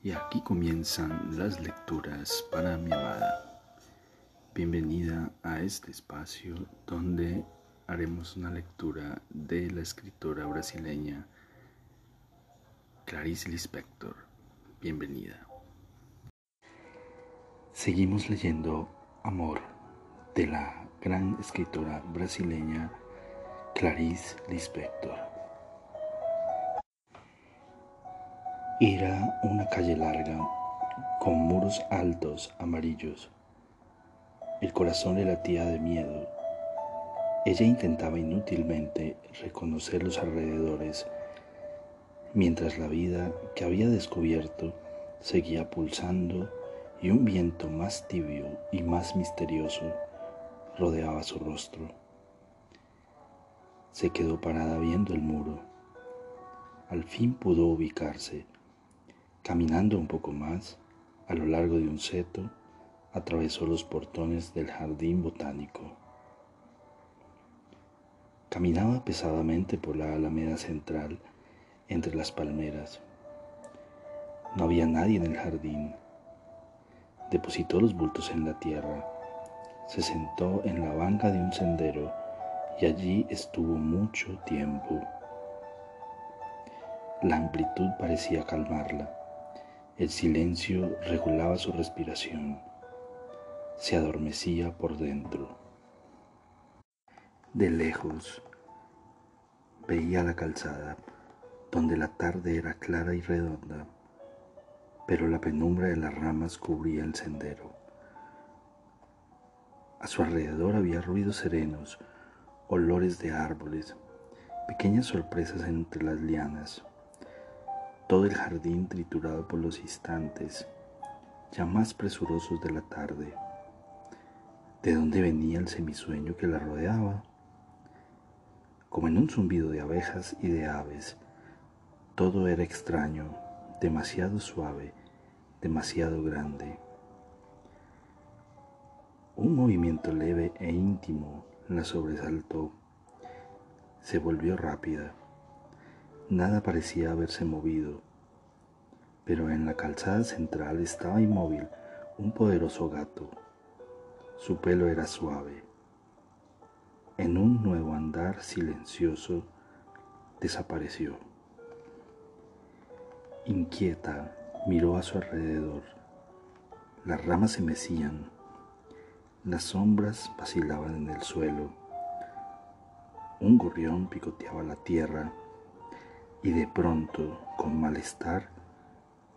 Y aquí comienzan las lecturas para mi amada. Bienvenida a este espacio donde haremos una lectura de la escritora brasileña Clarice Lispector. Bienvenida. Seguimos leyendo Amor de la gran escritora brasileña Clarice Lispector. Era una calle larga, con muros altos amarillos. El corazón le latía de miedo. Ella intentaba inútilmente reconocer los alrededores, mientras la vida que había descubierto seguía pulsando y un viento más tibio y más misterioso rodeaba su rostro. Se quedó parada viendo el muro. Al fin pudo ubicarse Caminando un poco más, a lo largo de un seto, atravesó los portones del jardín botánico. Caminaba pesadamente por la alameda central entre las palmeras. No había nadie en el jardín. Depositó los bultos en la tierra, se sentó en la banca de un sendero y allí estuvo mucho tiempo. La amplitud parecía calmarla. El silencio regulaba su respiración. Se adormecía por dentro. De lejos veía la calzada, donde la tarde era clara y redonda, pero la penumbra de las ramas cubría el sendero. A su alrededor había ruidos serenos, olores de árboles, pequeñas sorpresas entre las lianas todo el jardín triturado por los instantes, ya más presurosos de la tarde. ¿De dónde venía el semisueño que la rodeaba? Como en un zumbido de abejas y de aves, todo era extraño, demasiado suave, demasiado grande. Un movimiento leve e íntimo la sobresaltó. Se volvió rápida Nada parecía haberse movido, pero en la calzada central estaba inmóvil un poderoso gato. Su pelo era suave. En un nuevo andar silencioso desapareció. Inquieta, miró a su alrededor. Las ramas se mecían, las sombras vacilaban en el suelo. Un gorrión picoteaba la tierra y de pronto, con malestar,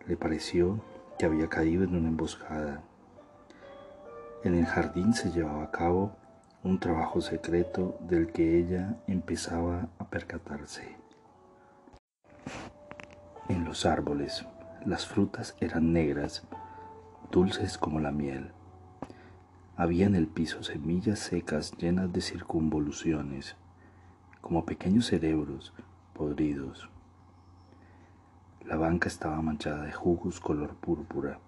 le pareció que había caído en una emboscada. En el jardín se llevaba a cabo un trabajo secreto del que ella empezaba a percatarse. En los árboles las frutas eran negras, dulces como la miel. Había en el piso semillas secas llenas de circunvoluciones, como pequeños cerebros podridos. La banca estaba manchada de jugos color púrpura.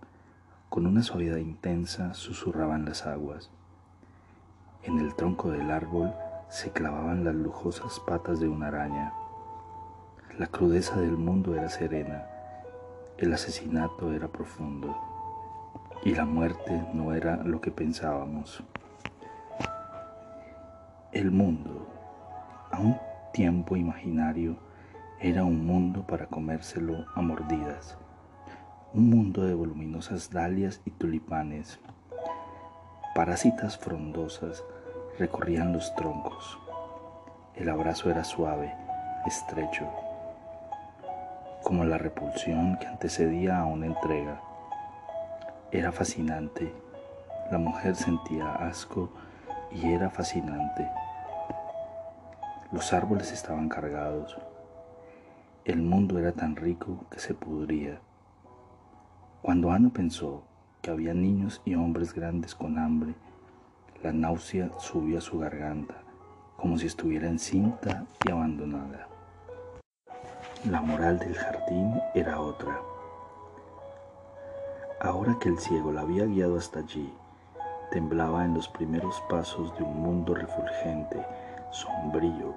Con una suavidad intensa susurraban las aguas. En el tronco del árbol se clavaban las lujosas patas de una araña. La crudeza del mundo era serena, el asesinato era profundo y la muerte no era lo que pensábamos. El mundo, a un tiempo imaginario, era un mundo para comérselo a mordidas, un mundo de voluminosas dalias y tulipanes. Parásitas frondosas recorrían los troncos. El abrazo era suave, estrecho, como la repulsión que antecedía a una entrega. Era fascinante. La mujer sentía asco y era fascinante. Los árboles estaban cargados. El mundo era tan rico que se pudría. Cuando Ana pensó que había niños y hombres grandes con hambre, la náusea subió a su garganta, como si estuviera encinta y abandonada. La moral del jardín era otra. Ahora que el ciego la había guiado hasta allí, temblaba en los primeros pasos de un mundo refulgente, sombrío,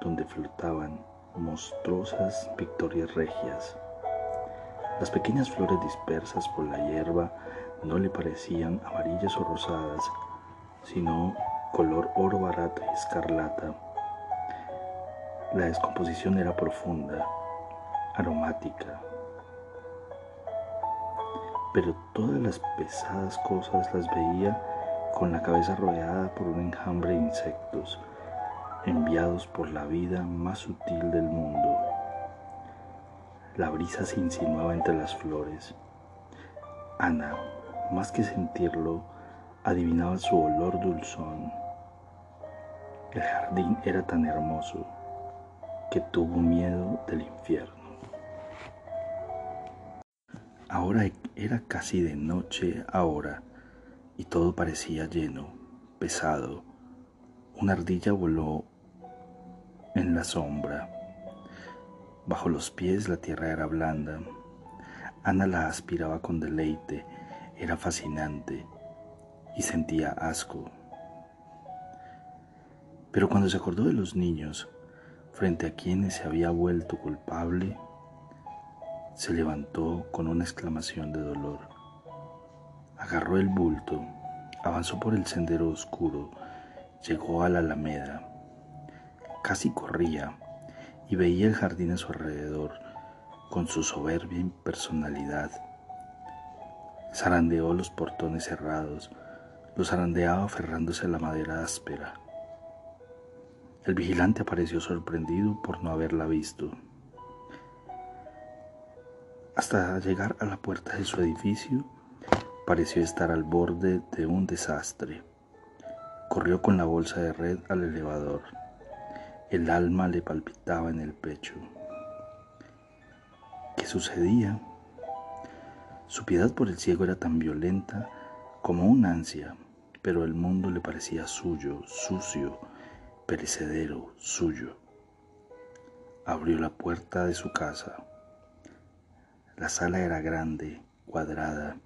donde flotaban monstruosas victorias regias. Las pequeñas flores dispersas por la hierba no le parecían amarillas o rosadas, sino color oro barato y escarlata. La descomposición era profunda, aromática, pero todas las pesadas cosas las veía con la cabeza rodeada por un enjambre de insectos, enviados por la vida más sutil del mundo. La brisa se insinuaba entre las flores. Ana, más que sentirlo, adivinaba su olor dulzón. El jardín era tan hermoso que tuvo miedo del infierno. Ahora era casi de noche ahora y todo parecía lleno, pesado. Una ardilla voló en la sombra. Bajo los pies la tierra era blanda. Ana la aspiraba con deleite, era fascinante y sentía asco. Pero cuando se acordó de los niños, frente a quienes se había vuelto culpable, se levantó con una exclamación de dolor. Agarró el bulto, avanzó por el sendero oscuro, llegó a la alameda. Casi corría y veía el jardín a su alrededor con su soberbia impersonalidad. Zarandeó los portones cerrados, los zarandeaba aferrándose a la madera áspera. El vigilante apareció sorprendido por no haberla visto. Hasta llegar a la puerta de su edificio, pareció estar al borde de un desastre. Corrió con la bolsa de red al elevador. El alma le palpitaba en el pecho. ¿Qué sucedía? Su piedad por el ciego era tan violenta como un ansia, pero el mundo le parecía suyo, sucio, perecedero, suyo. Abrió la puerta de su casa. La sala era grande, cuadrada,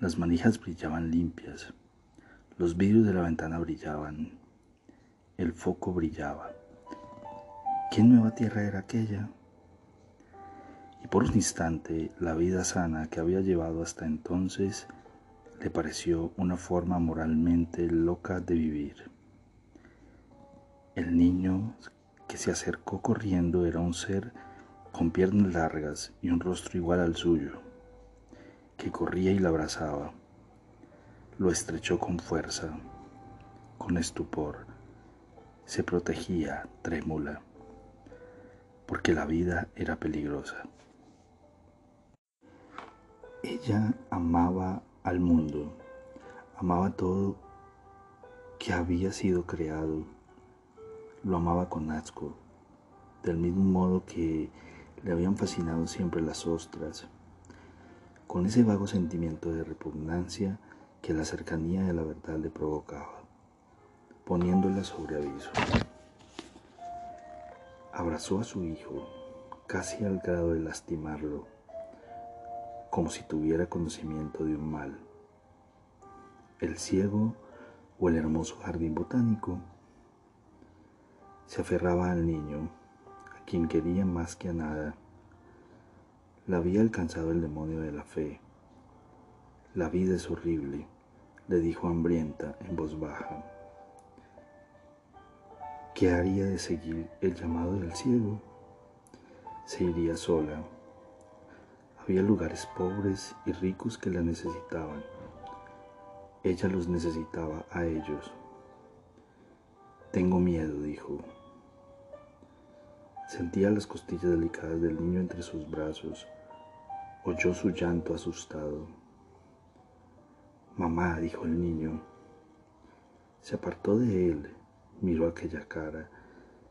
las manijas brillaban limpias, los vidrios de la ventana brillaban, el foco brillaba. ¿Qué nueva tierra era aquella? Y por un instante la vida sana que había llevado hasta entonces le pareció una forma moralmente loca de vivir. El niño que se acercó corriendo era un ser con piernas largas y un rostro igual al suyo, que corría y la abrazaba. Lo estrechó con fuerza, con estupor. Se protegía, trémula, porque la vida era peligrosa. Ella amaba al mundo, amaba todo que había sido creado, lo amaba con asco, del mismo modo que le habían fascinado siempre las ostras, con ese vago sentimiento de repugnancia que la cercanía de la verdad le provocaba, poniéndola sobre aviso. Abrazó a su hijo, casi al grado de lastimarlo, como si tuviera conocimiento de un mal. El ciego o el hermoso jardín botánico se aferraba al niño quien quería más que a nada. La había alcanzado el demonio de la fe. La vida es horrible, le dijo hambrienta en voz baja. ¿Qué haría de seguir el llamado del ciego? Se iría sola. Había lugares pobres y ricos que la necesitaban. Ella los necesitaba a ellos. Tengo miedo, dijo. Sentía las costillas delicadas del niño entre sus brazos. Oyó su llanto asustado. Mamá, dijo el niño. Se apartó de él, miró aquella cara,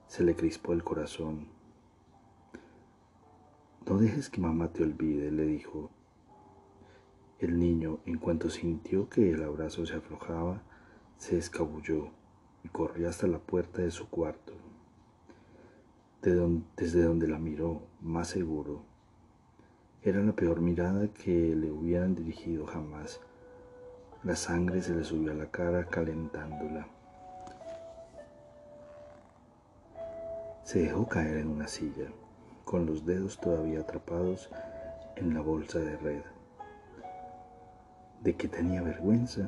se le crispó el corazón. No dejes que mamá te olvide, le dijo. El niño, en cuanto sintió que el abrazo se aflojaba, se escabulló y corrió hasta la puerta de su cuarto desde donde la miró, más seguro. Era la peor mirada que le hubieran dirigido jamás. La sangre se le subió a la cara calentándola. Se dejó caer en una silla, con los dedos todavía atrapados en la bolsa de red. ¿De qué tenía vergüenza?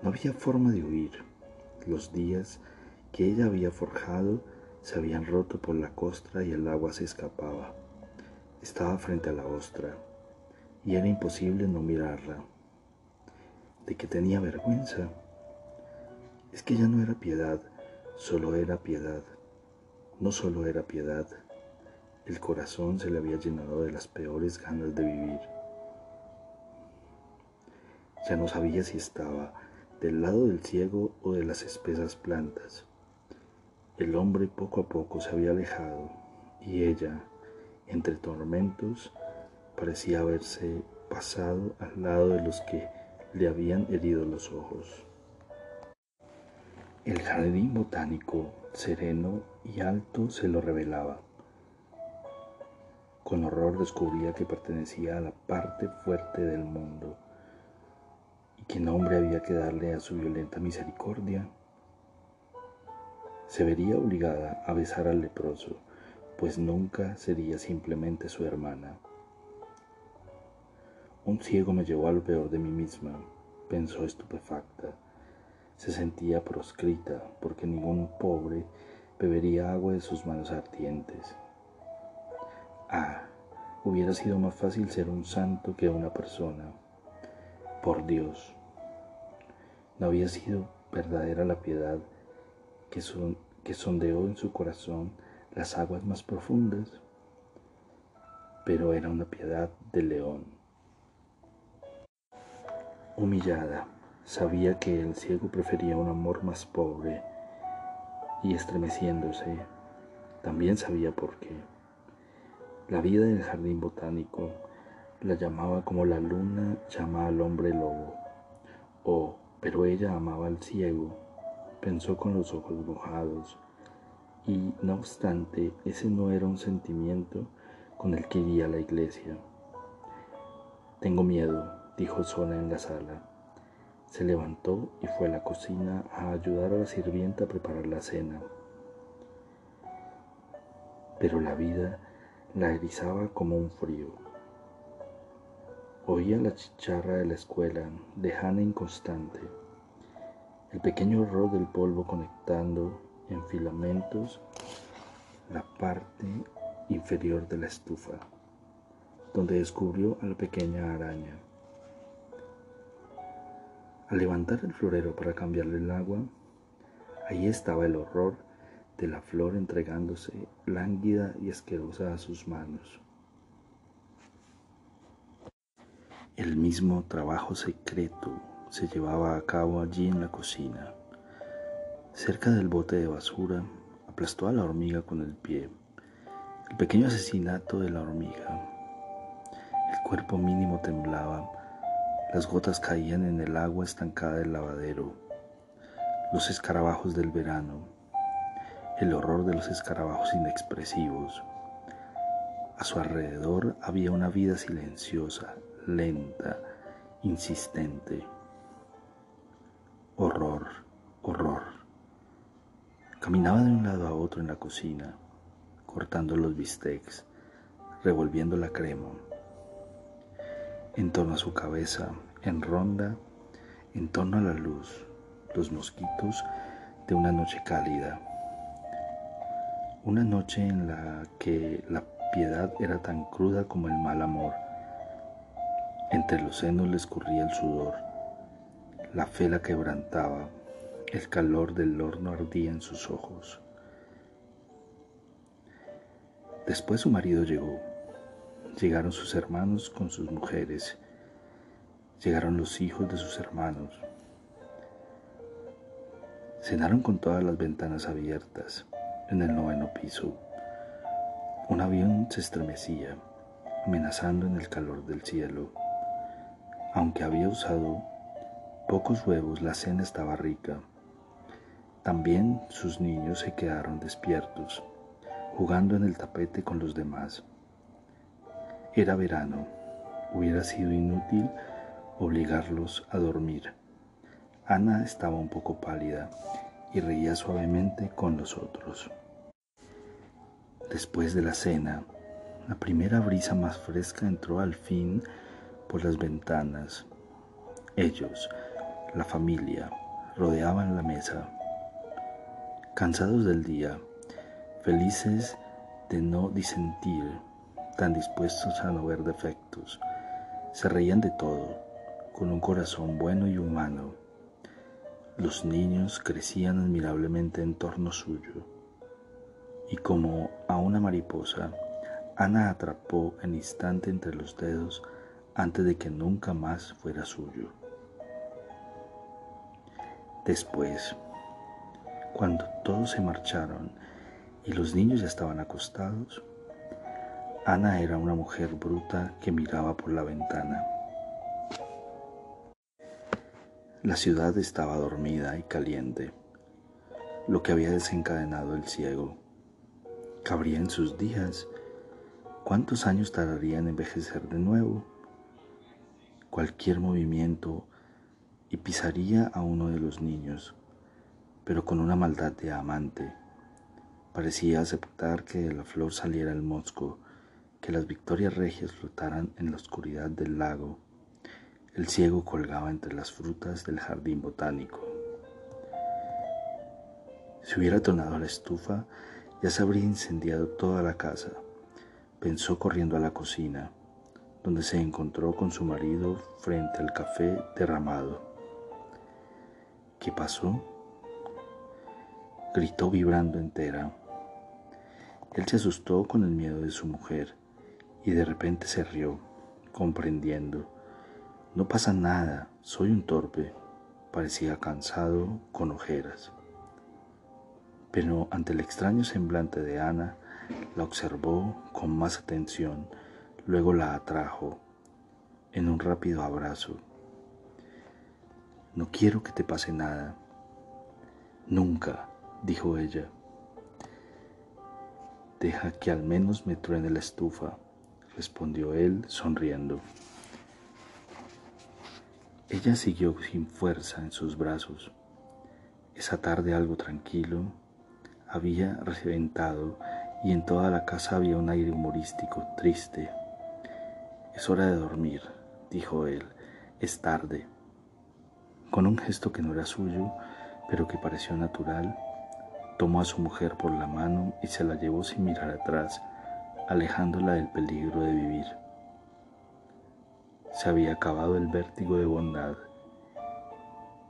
No había forma de huir. Los días que ella había forjado se habían roto por la costra y el agua se escapaba. Estaba frente a la ostra y era imposible no mirarla. ¿De qué tenía vergüenza? Es que ya no era piedad, solo era piedad. No solo era piedad, el corazón se le había llenado de las peores ganas de vivir. Ya no sabía si estaba del lado del ciego o de las espesas plantas. El hombre poco a poco se había alejado y ella, entre tormentos, parecía haberse pasado al lado de los que le habían herido los ojos. El jardín botánico, sereno y alto, se lo revelaba. Con horror descubría que pertenecía a la parte fuerte del mundo y qué nombre había que darle a su violenta misericordia. Se vería obligada a besar al leproso, pues nunca sería simplemente su hermana. Un ciego me llevó al peor de mí misma, pensó estupefacta se sentía proscrita porque ningún pobre bebería agua de sus manos ardientes. Ah, hubiera sido más fácil ser un santo que una persona. Por Dios, no había sido verdadera la piedad que, son, que sondeó en su corazón las aguas más profundas, pero era una piedad de león. Humillada, Sabía que el ciego prefería un amor más pobre y estremeciéndose, también sabía por qué. La vida del jardín botánico la llamaba como la luna llama al hombre lobo. Oh, pero ella amaba al ciego, pensó con los ojos mojados, y no obstante ese no era un sentimiento con el que iría a la iglesia. Tengo miedo, dijo sola en la sala. Se levantó y fue a la cocina a ayudar a la sirvienta a preparar la cena. Pero la vida la erizaba como un frío. Oía la chicharra de la escuela, lejana e inconstante, el pequeño horror del polvo conectando en filamentos la parte inferior de la estufa, donde descubrió a la pequeña araña. Al levantar el florero para cambiarle el agua, ahí estaba el horror de la flor entregándose lánguida y asquerosa a sus manos. El mismo trabajo secreto se llevaba a cabo allí en la cocina. Cerca del bote de basura, aplastó a la hormiga con el pie. El pequeño asesinato de la hormiga. El cuerpo mínimo temblaba las gotas caían en el agua estancada del lavadero, los escarabajos del verano, el horror de los escarabajos inexpresivos. A su alrededor había una vida silenciosa, lenta, insistente. Horror, horror. Caminaba de un lado a otro en la cocina, cortando los bistecs, revolviendo la crema en torno a su cabeza, en ronda, en torno a la luz, los mosquitos de una noche cálida. Una noche en la que la piedad era tan cruda como el mal amor. Entre los senos le escurría el sudor, la fe la quebrantaba, el calor del horno ardía en sus ojos. Después su marido llegó Llegaron sus hermanos con sus mujeres. Llegaron los hijos de sus hermanos. Cenaron con todas las ventanas abiertas en el noveno piso. Un avión se estremecía, amenazando en el calor del cielo. Aunque había usado pocos huevos, la cena estaba rica. También sus niños se quedaron despiertos, jugando en el tapete con los demás. Era verano. Hubiera sido inútil obligarlos a dormir. Ana estaba un poco pálida y reía suavemente con los otros. Después de la cena, La primera brisa más fresca entró al fin por las ventanas. Ellos, la familia, rodeaban la mesa. Cansados del día, felices de no disentir, tan dispuestos a no ver defectos, se reían de todo, con un corazón bueno y humano. Los niños crecían admirablemente en torno suyo, y como a una mariposa, Ana atrapó el instante entre los dedos antes de que nunca más fuera suyo. Después, cuando todos se marcharon y los niños ya estaban acostados, Ana era una mujer bruta que miraba por la ventana. La ciudad estaba dormida y caliente, lo que había desencadenado el ciego. Cabría en sus días ¿Cuántos años tardaría en envejecer de nuevo? Cualquier movimiento y pisaría a uno de los niños, pero con una maldad de amante. Parecía aceptar que de la flor saliera el mosco, que las victorias regias flotaran en la oscuridad del lago. El ciego colgaba entre las frutas del jardín botánico. Si hubiera tonado la estufa, ya se habría incendiado toda la casa pensó corriendo a la cocina, donde se encontró con su marido frente al café derramado. ¿Qué pasó? Gritó vibrando entera. Él se asustó con el miedo de su mujer y de repente se rió, comprendiendo. No pasa nada, soy un torpe. Parecía cansado, con ojeras. Pero ante el extraño semblante de Ana, la observó con más atención, luego la atrajo en un rápido abrazo. No quiero que te pase nada. Nunca, dijo ella. Deja que al menos me truene la estufa, respondió él sonriendo. Ella siguió sin fuerza en sus brazos. Esa tarde algo tranquilo había reventado y en toda la casa había un aire humorístico, triste. Es hora de dormir, dijo él, es tarde. Con un gesto que no era suyo, pero que pareció natural, tomó a su mujer por la mano y se la llevó sin mirar atrás, alejándola del peligro de vivir. Se había acabado el vértigo de bondad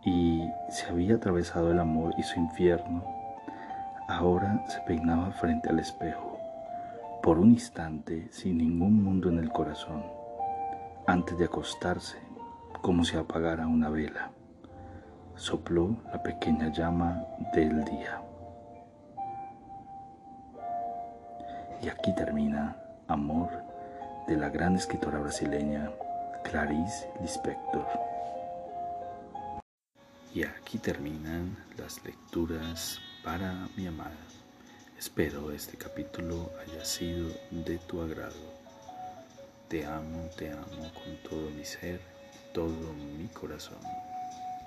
y se había atravesado el amor y su infierno Ahora se peinaba frente al espejo, por un instante sin ningún mundo en el corazón, antes de acostarse, como si apagara una vela. Sopló la pequeña llama del día. Y aquí termina Amor de la gran escritora brasileña Clarice Lispector. Y aquí terminan las lecturas para mi amada. Espero este capítulo haya sido de tu agrado. Te amo, te amo con todo mi ser, todo mi corazón.